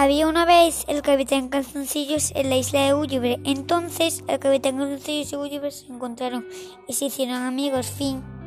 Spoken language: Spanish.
Había una vez el capitán Calzoncillos en la isla de Gulliver. Entonces el capitán Calzoncillos y Gulliver se encontraron y se hicieron amigos. Fin.